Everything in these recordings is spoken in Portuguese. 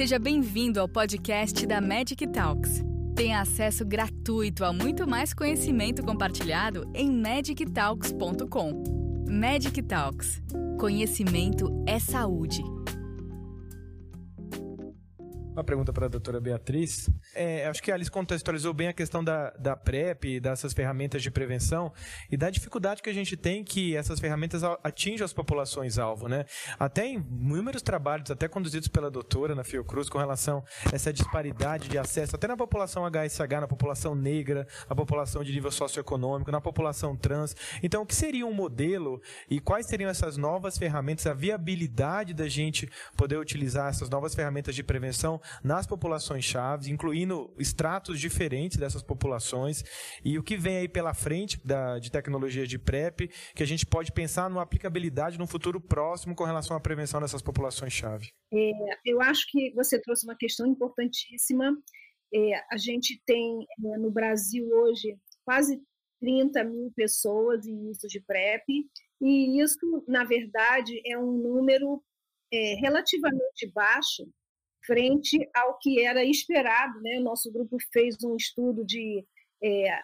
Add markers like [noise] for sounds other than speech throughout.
Seja bem-vindo ao podcast da Magic Talks. Tenha acesso gratuito a muito mais conhecimento compartilhado em magictalks.com. Magic Talks. Conhecimento é saúde. Uma pergunta para a doutora Beatriz. É, acho que a Alice contextualizou bem a questão da, da PrEP, dessas ferramentas de prevenção e da dificuldade que a gente tem que essas ferramentas atinjam as populações-alvo. Né? Até em inúmeros trabalhos, até conduzidos pela doutora na Fiocruz, com relação a essa disparidade de acesso, até na população HSH, na população negra, na população de nível socioeconômico, na população trans. Então, o que seria um modelo e quais seriam essas novas ferramentas, a viabilidade da gente poder utilizar essas novas ferramentas de prevenção nas populações chaves, incluindo estratos diferentes dessas populações e o que vem aí pela frente da, de tecnologia de PrEP, que a gente pode pensar numa aplicabilidade no futuro próximo com relação à prevenção dessas populações-chave. É, eu acho que você trouxe uma questão importantíssima. É, a gente tem é, no Brasil hoje quase 30 mil pessoas em uso de PrEP, e isso, na verdade, é um número é, relativamente baixo frente ao que era esperado. Né? Nosso grupo fez um estudo de é,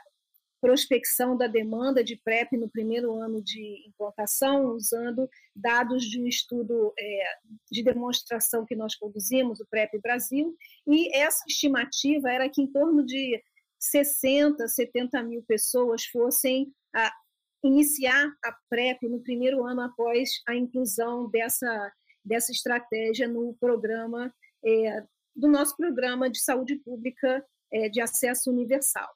prospecção da demanda de PrEP no primeiro ano de implantação, usando dados de um estudo é, de demonstração que nós conduzimos, o PrEP Brasil, e essa estimativa era que em torno de 60, 70 mil pessoas fossem a, iniciar a PrEP no primeiro ano após a inclusão dessa, dessa estratégia no programa é, do nosso programa de saúde pública é, de acesso universal.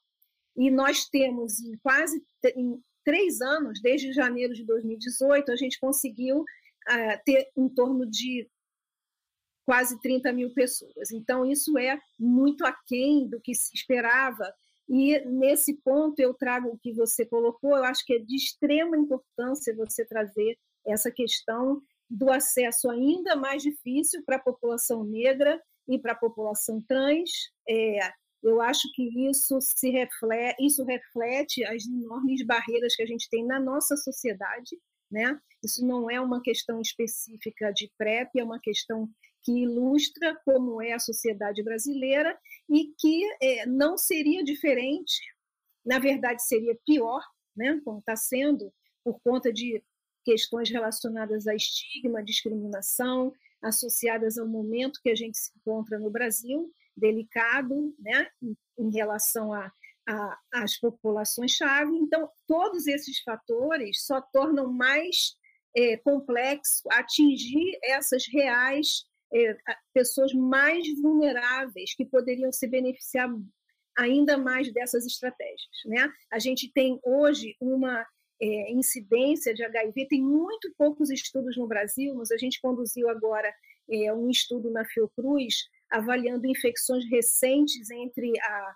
E nós temos em quase em três anos, desde janeiro de 2018, a gente conseguiu uh, ter em torno de quase 30 mil pessoas. Então, isso é muito aquém do que se esperava. E nesse ponto eu trago o que você colocou, eu acho que é de extrema importância você trazer essa questão do acesso ainda mais difícil para a população negra e para a população trans. É, eu acho que isso se reflete, isso reflete as enormes barreiras que a gente tem na nossa sociedade, né? Isso não é uma questão específica de PrEP, é uma questão que ilustra como é a sociedade brasileira e que é, não seria diferente, na verdade seria pior, né? Como está sendo por conta de questões relacionadas a estigma, discriminação, associadas ao momento que a gente se encontra no Brasil, delicado, né, em, relação a, a, às populações-chave. Então, todos esses fatores só tornam mais é, complexo atingir essas reais é, pessoas mais vulneráveis que poderiam se beneficiar ainda mais dessas estratégias. Né? A gente tem hoje uma é, incidência de HIV, tem muito poucos estudos no Brasil, mas a gente conduziu agora é, um estudo na Fiocruz avaliando infecções recentes entre a,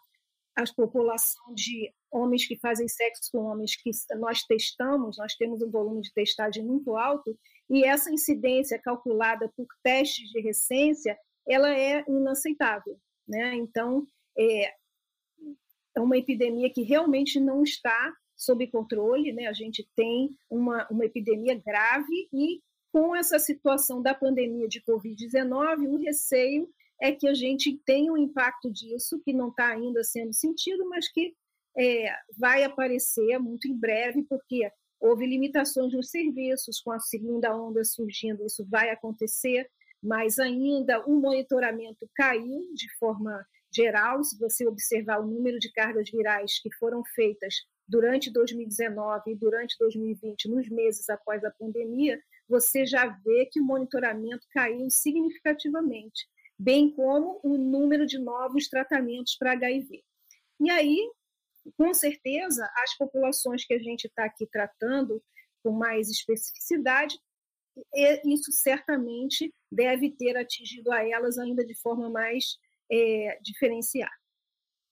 a população de homens que fazem sexo com homens que nós testamos, nós temos um volume de testagem muito alto, e essa incidência calculada por testes de recência, ela é inaceitável. Né? Então, é, é uma epidemia que realmente não está sob controle, né? A gente tem uma, uma epidemia grave e com essa situação da pandemia de Covid-19, o receio é que a gente tenha um impacto disso, que não está ainda sendo sentido, mas que é, vai aparecer muito em breve, porque houve limitações nos serviços, com a segunda onda surgindo, isso vai acontecer, mas ainda o monitoramento caiu de forma geral, se você observar o número de cargas virais que foram feitas durante 2019 e durante 2020, nos meses após a pandemia, você já vê que o monitoramento caiu significativamente, bem como o número de novos tratamentos para HIV. E aí, com certeza, as populações que a gente está aqui tratando com mais especificidade, isso certamente deve ter atingido a elas ainda de forma mais é, diferenciada.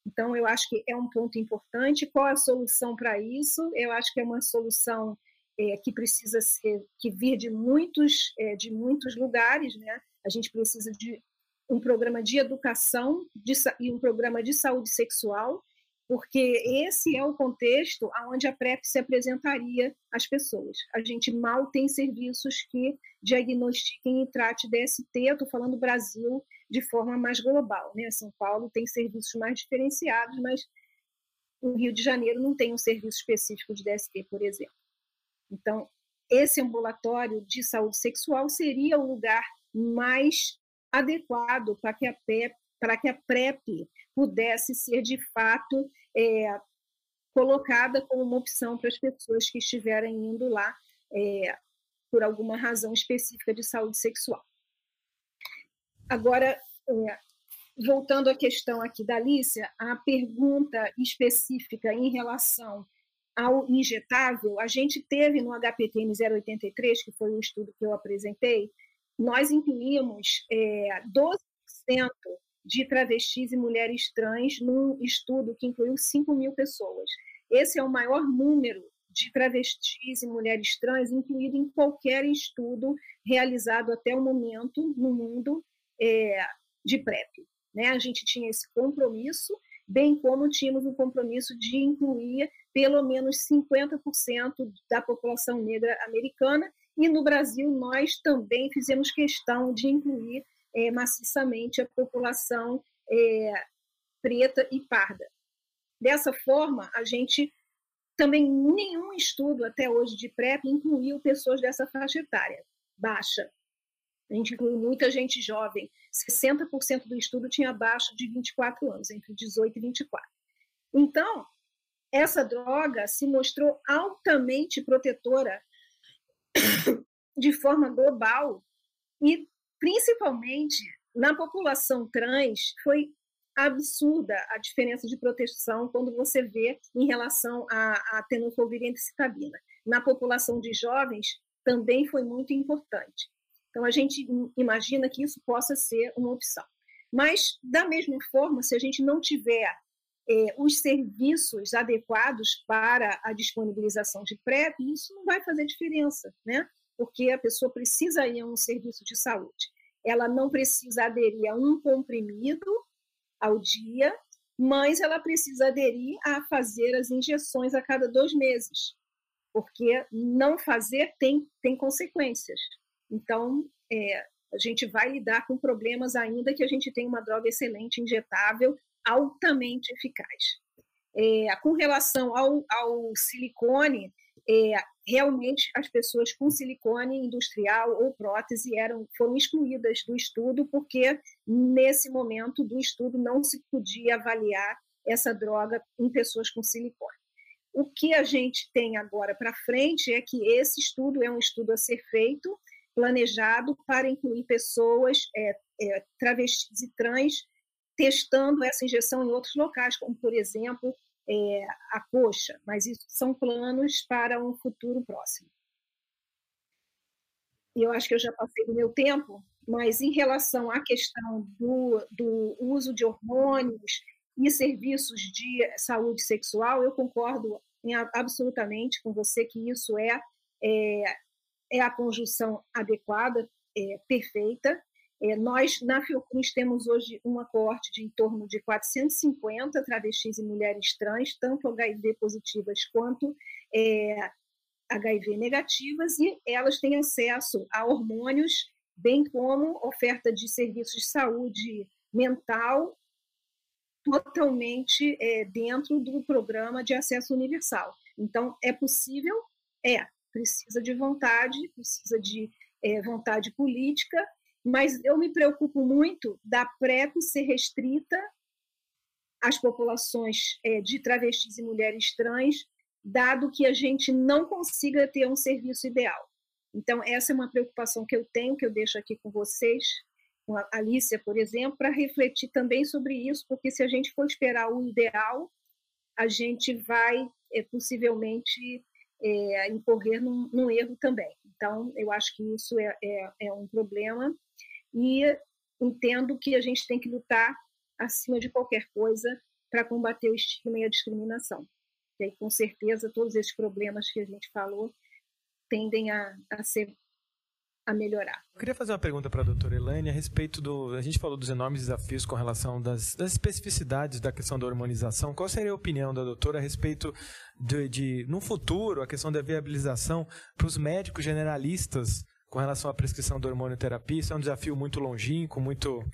Então, eu acho que é um ponto importante. Qual a solução para isso? Eu acho que é uma solução é, que precisa ser, que vir de muitos, é, de muitos lugares, né? A gente precisa de um programa de educação de, e um programa de saúde sexual, porque esse é o contexto onde a PrEP se apresentaria às pessoas. A gente mal tem serviços que diagnostiquem e trate DST, estou falando Brasil de forma mais global. Né? São Paulo tem serviços mais diferenciados, mas o Rio de Janeiro não tem um serviço específico de DST, por exemplo. Então, esse ambulatório de saúde sexual seria o lugar mais adequado para que a para que a PrEP pudesse ser de fato é, colocada como uma opção para as pessoas que estiverem indo lá é, por alguma razão específica de saúde sexual. Agora, é, voltando à questão aqui da Alicia, a pergunta específica em relação ao injetável, a gente teve no HPTN 083, que foi o estudo que eu apresentei, nós incluímos é, 12% de travestis e mulheres trans num estudo que incluiu 5 mil pessoas. Esse é o maior número de travestis e mulheres trans incluído em qualquer estudo realizado até o momento no mundo é, de PrEP. Né? A gente tinha esse compromisso, bem como tínhamos o compromisso de incluir pelo menos 50% da população negra americana, e no Brasil nós também fizemos questão de incluir é, maciçamente a população é, preta e parda. Dessa forma, a gente também nenhum estudo até hoje de PrEP incluiu pessoas dessa faixa etária baixa. A gente incluiu muita gente jovem. 60% do estudo tinha abaixo de 24 anos, entre 18 e 24. Então, essa droga se mostrou altamente protetora de forma global e principalmente na população trans foi absurda a diferença de proteção quando você vê em relação à, à tenofovir e citabina. Na população de jovens também foi muito importante. Então a gente imagina que isso possa ser uma opção. Mas da mesma forma, se a gente não tiver é, os serviços adequados para a disponibilização de PrEP, isso não vai fazer diferença, né? Porque a pessoa precisa ir a um serviço de saúde. Ela não precisa aderir a um comprimido ao dia, mas ela precisa aderir a fazer as injeções a cada dois meses, porque não fazer tem, tem consequências. Então, é, a gente vai lidar com problemas ainda que a gente tem uma droga excelente, injetável, altamente eficaz. É, com relação ao, ao silicone, é, realmente as pessoas com silicone industrial ou prótese eram, foram excluídas do estudo, porque nesse momento do estudo não se podia avaliar essa droga em pessoas com silicone. O que a gente tem agora para frente é que esse estudo é um estudo a ser feito, planejado para incluir pessoas é, é, travestis e trans testando essa injeção em outros locais, como, por exemplo, é, a coxa, mas isso são planos para um futuro próximo. Eu acho que eu já passei do meu tempo, mas em relação à questão do, do uso de hormônios e serviços de saúde sexual, eu concordo em, absolutamente com você que isso é, é, é a conjunção adequada, é, perfeita, nós, na Fiocruz, temos hoje uma coorte de em torno de 450 travestis e mulheres trans, tanto HIV positivas quanto é, HIV negativas, e elas têm acesso a hormônios, bem como oferta de serviços de saúde mental totalmente é, dentro do programa de acesso universal. Então, é possível? É. Precisa de vontade, precisa de é, vontade política mas eu me preocupo muito da PrEP ser restrita às populações é, de travestis e mulheres trans, dado que a gente não consiga ter um serviço ideal. Então, essa é uma preocupação que eu tenho, que eu deixo aqui com vocês, com a Alicia, por exemplo, para refletir também sobre isso, porque se a gente for esperar o ideal, a gente vai é, possivelmente é, incorrer num, num, erro também. Então, eu acho que isso é, é, é um problema e entendo que a gente tem que lutar acima de qualquer coisa para combater o estigma e a discriminação. E aí, com certeza, todos esses problemas que a gente falou tendem a, a ser a melhorar. Eu queria fazer uma pergunta para a doutora Elaine a respeito do. A gente falou dos enormes desafios com relação das, das especificidades da questão da hormonização. Qual seria a opinião da doutora a respeito de, de no futuro, a questão da viabilização para os médicos generalistas com relação à prescrição da hormonioterapia? Isso é um desafio muito longínquo, muito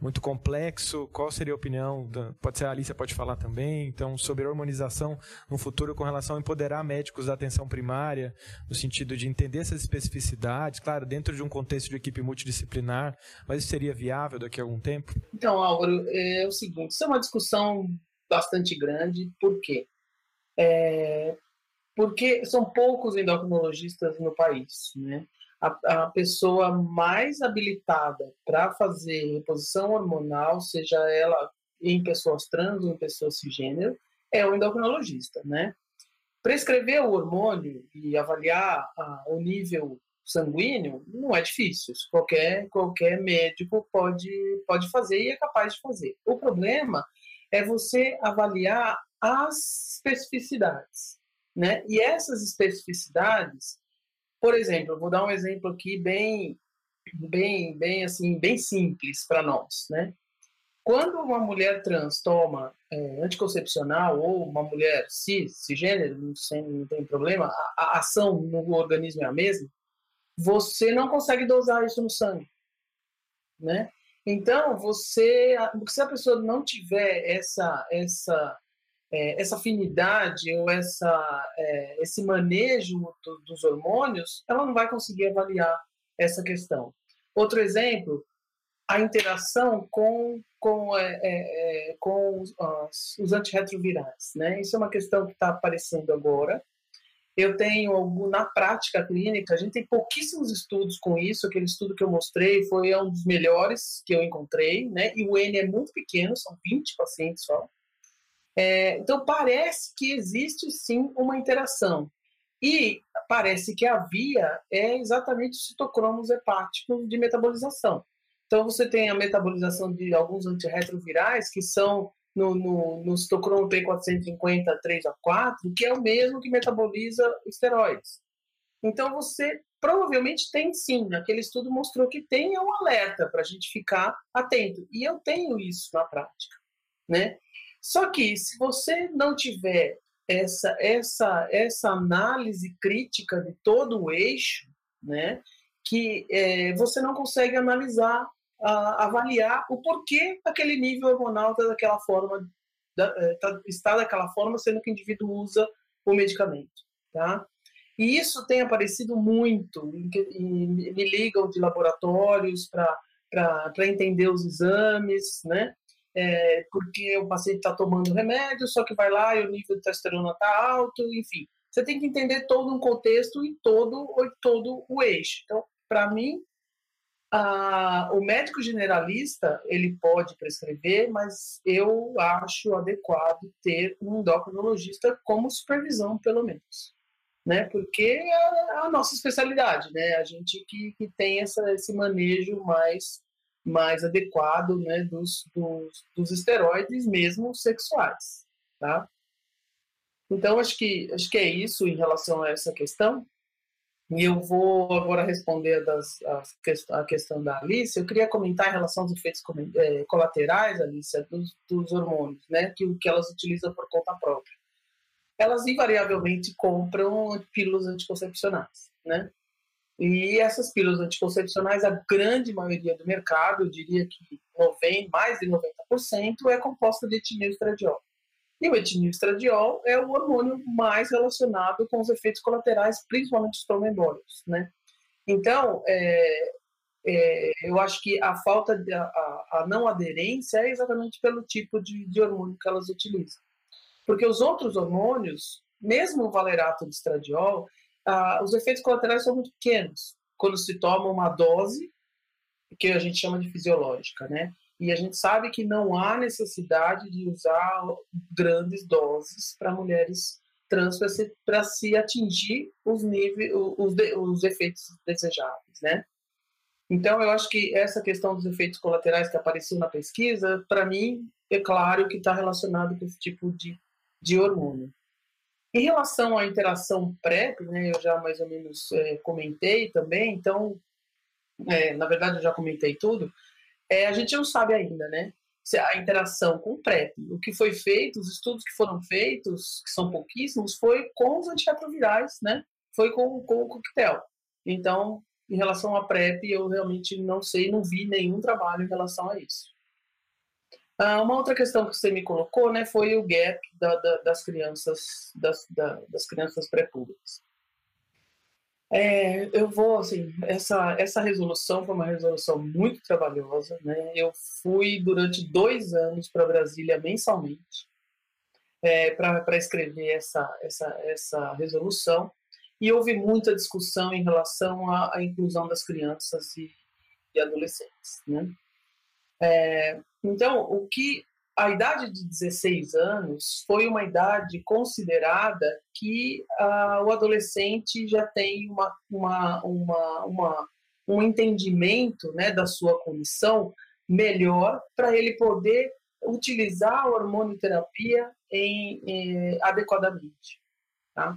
muito complexo. Qual seria a opinião? Da, pode ser a Alicia pode falar também. Então, sobre hormonização no futuro com relação a empoderar médicos da atenção primária, no sentido de entender essas especificidades, claro, dentro de um contexto de equipe multidisciplinar, mas isso seria viável daqui a algum tempo? Então, Álvaro, é o seguinte: isso é uma discussão bastante grande. Por quê? É, porque são poucos endocrinologistas no país, né? A, a pessoa mais habilitada para fazer reposição hormonal, seja ela em pessoas trans ou em pessoas cisgênero, é o endocrinologista, né? Prescrever o hormônio e avaliar a, o nível sanguíneo não é difícil. Qualquer, qualquer médico pode, pode fazer e é capaz de fazer. O problema é você avaliar as especificidades. Né? E essas especificidades, por exemplo, vou dar um exemplo aqui bem, bem, bem assim, bem simples para nós, né? Quando uma mulher trans toma é, anticoncepcional ou uma mulher cis, cisgênero, não, sei, não tem problema, a, a ação no organismo é a mesma, você não consegue dosar isso no sangue, né? Então, você, se a pessoa não tiver essa, essa é, essa afinidade ou essa, é, esse manejo do, dos hormônios, ela não vai conseguir avaliar essa questão. Outro exemplo, a interação com, com, é, é, é com os, os antirretrovirais. Né? Isso é uma questão que está aparecendo agora. Eu tenho algum, na prática clínica, a gente tem pouquíssimos estudos com isso. Aquele estudo que eu mostrei foi um dos melhores que eu encontrei, né? E o N é muito pequeno, são 20 pacientes só. É, então, parece que existe sim uma interação. E parece que a via é exatamente os citocromos hepáticos de metabolização. Então, você tem a metabolização de alguns antirretrovirais, que são no, no, no citocromo P450 3 a 4, que é o mesmo que metaboliza esteroides. Então, você provavelmente tem sim. Aquele estudo mostrou que tem um alerta para a gente ficar atento. E eu tenho isso na prática. Né? Só que se você não tiver essa, essa, essa análise crítica de todo o eixo, né, que é, você não consegue analisar, a, avaliar o porquê aquele nível hormonal está daquela forma, da, é, tá, está daquela forma, sendo que o indivíduo usa o medicamento, tá? E isso tem aparecido muito, me ligam de laboratórios para entender os exames, né? É, porque o paciente está tomando remédio, só que vai lá e o nível de testosterona está alto, enfim. Você tem que entender todo um contexto e todo, todo o eixo. Então, para mim, a, o médico generalista ele pode prescrever, mas eu acho adequado ter um endocrinologista como supervisão, pelo menos. Né? Porque é a nossa especialidade, né? A gente que, que tem essa, esse manejo mais mais adequado né, dos, dos, dos esteroides, mesmo sexuais. Tá? Então, acho que, acho que é isso em relação a essa questão. E eu vou agora responder das, a, questão da Alice. Eu queria comentar em relação aos efeitos é, colaterais, Alice, dos, dos hormônios, né, que, que elas utilizam por conta própria. Elas invariavelmente compram pílulas anticoncepcionais, né? E essas pílulas anticoncepcionais, a grande maioria do mercado, eu diria que 90, mais de 90%, é composta de etinilestradiol. E o etinilestradiol é o hormônio mais relacionado com os efeitos colaterais, principalmente os trombembólicos, né? Então, é, é, eu acho que a falta de a, a, não aderência é exatamente pelo tipo de, de hormônio que elas utilizam. Porque os outros hormônios, mesmo o valerato de estradiol, ah, os efeitos colaterais são muito pequenos quando se toma uma dose que a gente chama de fisiológica, né? E a gente sabe que não há necessidade de usar grandes doses para mulheres trans para se, atingir os níveis, os, os efeitos desejáveis, né? Então, eu acho que essa questão dos efeitos colaterais que apareceu na pesquisa, para mim, é claro que está relacionado com esse tipo de, de hormônio. Em relação à interação PrEP, né, eu já mais ou menos é, comentei também, então é, na verdade eu já comentei tudo, é, a gente não sabe ainda, né? A interação com o PrEP. O que foi feito, os estudos que foram feitos, que são pouquíssimos, foi com os antirretrovirais, né? Foi com, com o coquetel. Então, em relação à PrEP, eu realmente não sei, não vi nenhum trabalho em relação a isso. Ah, uma outra questão que você me colocou, né, foi o gap da, da, das crianças, das, da, das crianças pré-públicas. É, eu vou, assim, essa, essa resolução foi uma resolução muito trabalhosa, né? Eu fui durante dois anos para Brasília mensalmente é, para escrever essa, essa, essa resolução e houve muita discussão em relação à, à inclusão das crianças e, e adolescentes, né? É, então, o que a idade de 16 anos foi uma idade considerada que uh, o adolescente já tem uma, uma, uma, uma, um entendimento né, da sua condição melhor para ele poder utilizar a hormonioterapia em, em, adequadamente. Tá?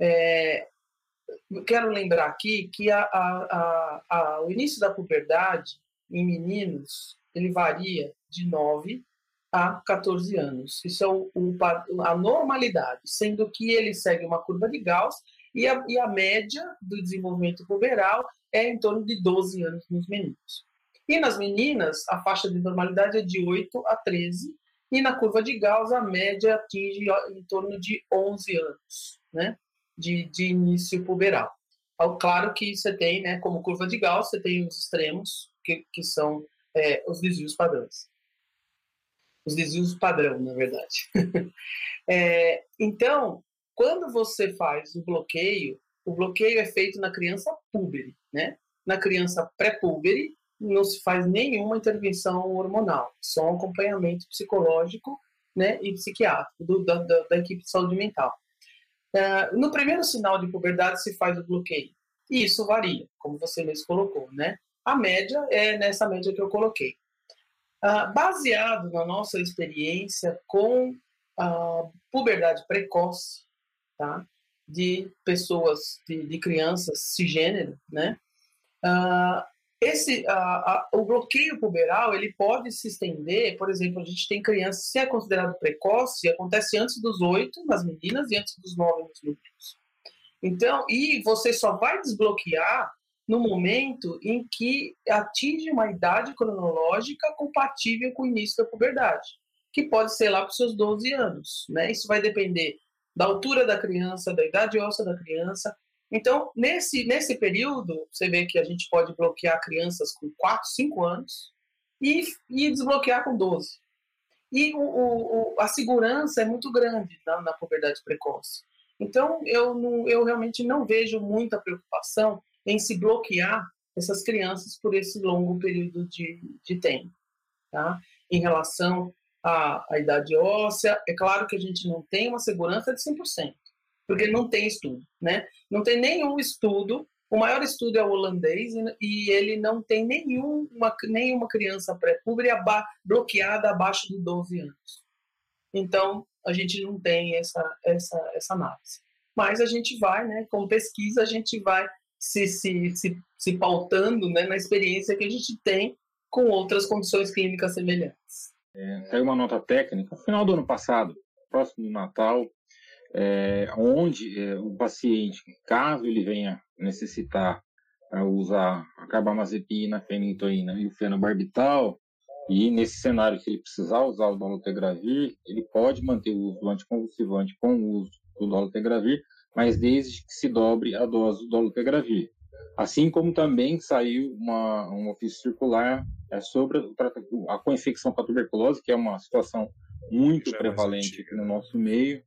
É, quero lembrar aqui que a, a, a, o início da puberdade em meninos ele varia de 9 a 14 anos. Isso é o, o, a normalidade, sendo que ele segue uma curva de Gauss e a, e a média do desenvolvimento puberal é em torno de 12 anos nos meninos. E nas meninas, a faixa de normalidade é de 8 a 13, e na curva de Gauss a média atinge em torno de 11 anos, né, de, de início puberal. Claro que você tem, né, como curva de Gauss, você tem os extremos, que, que são é, os desvios padrões os desvios padrão, na verdade. [laughs] é, então, quando você faz o bloqueio, o bloqueio é feito na criança púbere, né? Na criança pré-púbere, não se faz nenhuma intervenção hormonal, só um acompanhamento psicológico né, e psiquiátrico do, da, da, da, equipe de saúde mental. Uh, no primeiro sinal de puberdade se faz o bloqueio. E isso varia, como você mesmo colocou, né? A média é nessa média que eu coloquei. Ah, baseado na nossa experiência com a puberdade precoce, tá? de pessoas, de, de crianças cisgênero, né? Uh, esse, uh, uh, o bloqueio puberal ele pode se estender, por exemplo, a gente tem crianças, se é considerado precoce, acontece antes dos oito nas meninas e antes dos nove nos meninos. Então, e você só vai desbloquear no momento em que atinge uma idade cronológica compatível com o início da puberdade, que pode ser lá para os seus 12 anos. Né? Isso vai depender da altura da criança, da idade óssea da criança. Então, nesse, nesse período, você vê que a gente pode bloquear crianças com 4, 5 anos e, e desbloquear com 12. E o, o, a segurança é muito grande na, na puberdade precoce. Então, eu, não, eu realmente não vejo muita preocupação em se bloquear essas crianças por esse longo período de, de tempo. Tá? Em relação à, à idade óssea, é claro que a gente não tem uma segurança de 100%, porque não tem estudo. Né? Não tem nenhum estudo, o maior estudo é o holandês, e ele não tem nenhuma, nenhuma criança pré-púbere bloqueada abaixo de 12 anos. Então, a gente não tem essa, essa, essa análise. Mas a gente vai, né, com pesquisa, a gente vai se, se, se, se pautando né, na experiência que a gente tem com outras condições clínicas semelhantes. É, uma nota técnica no final do ano passado, próximo do Natal, é, onde é, o paciente, caso ele venha necessitar é, usar a carbamazepina, a fenitoína e o fenobarbital, e nesse cenário, se ele precisar usar o dolutegravir, ele pode manter o uso do anticonvulsivante com o uso do dolutegravir, mas desde que se dobre a dose do dolutegravir. Assim como também saiu uma, um ofício circular é, sobre a co-infecção com a tuberculose, que é uma situação muito Já prevalente aqui no nosso meio.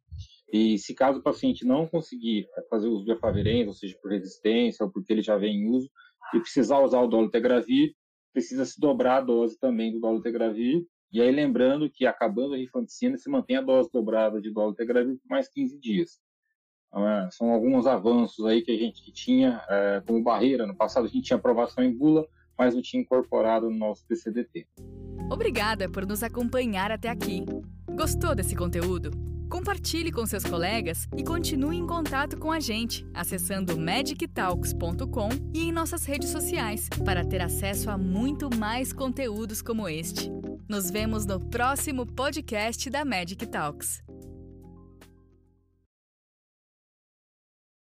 E se caso o paciente não conseguir fazer uso do efavirenz, ou seja, por resistência ou porque ele já vem em uso, e precisar usar o dolutegravir, precisa se dobrar a dose também do dolutegravir. E aí lembrando que acabando a rifampicina, se mantém a dose dobrada de dolutegravir por mais 15 dias. Então, é, são alguns avanços aí que a gente tinha é, como barreira. No passado a gente tinha aprovação em bula, mas não tinha incorporado no nosso PCDT. Obrigada por nos acompanhar até aqui. Gostou desse conteúdo? Compartilhe com seus colegas e continue em contato com a gente, acessando medictalks.com e em nossas redes sociais para ter acesso a muito mais conteúdos como este. Nos vemos no próximo podcast da Medic Talks.